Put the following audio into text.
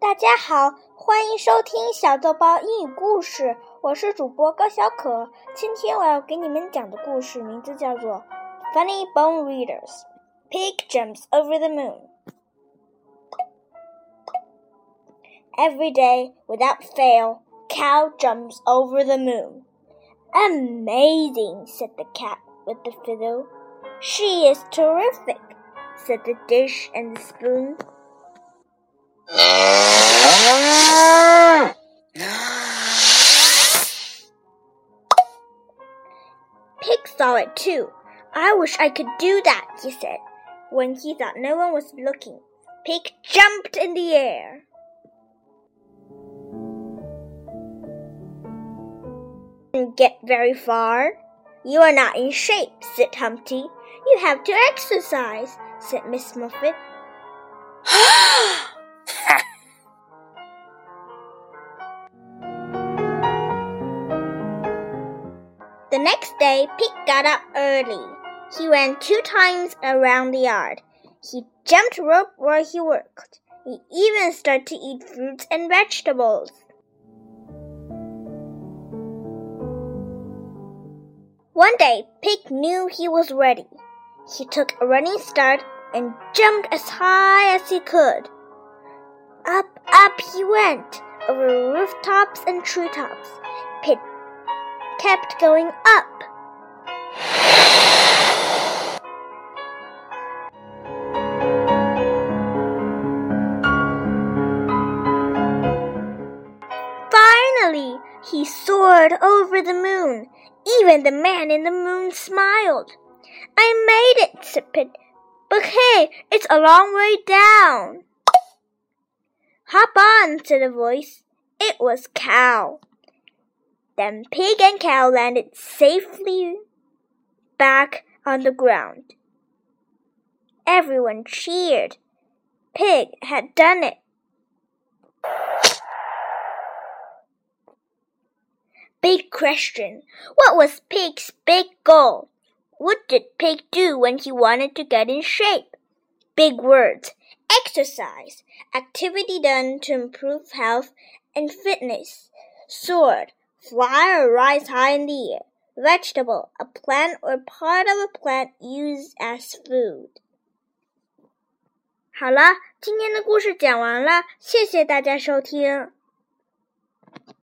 大家好，欢迎收听小豆包英语故事，我是主播高小可。今天我要给你们讲的故事名字叫做《Funny Bone Readers》。Pig jumps over the moon. Every day, without fail, cow jumps over the moon. Amazing, said the cat with the fiddle. She is terrific, said the dish and the spoon. Pig saw it too. I wish I could do that, he said. When he thought no one was looking, Pig jumped in the air. Didn't get very far. You are not in shape, said Humpty. You have to exercise, said Miss Muffet. Next day, Pig got up early. He ran two times around the yard. He jumped rope where he worked. He even started to eat fruits and vegetables. One day, Pig knew he was ready. He took a running start and jumped as high as he could. Up, up he went, over rooftops and treetops. Pig kept going up. Finally, he soared over the moon. Even the man in the moon smiled. I made it, said Pig. But hey, it's a long way down. Hop on, said a voice. It was Cow. Then Pig and Cow landed safely back on the ground. Everyone cheered. Pig had done it. Big question. What was Pig's big goal? What did Pig do when he wanted to get in shape? Big words. Exercise. Activity done to improve health and fitness. Soared. Fly or rise high in the air. Vegetable. A plant or part of a plant used as food. 好了，今天的故事讲完了，谢谢大家收听。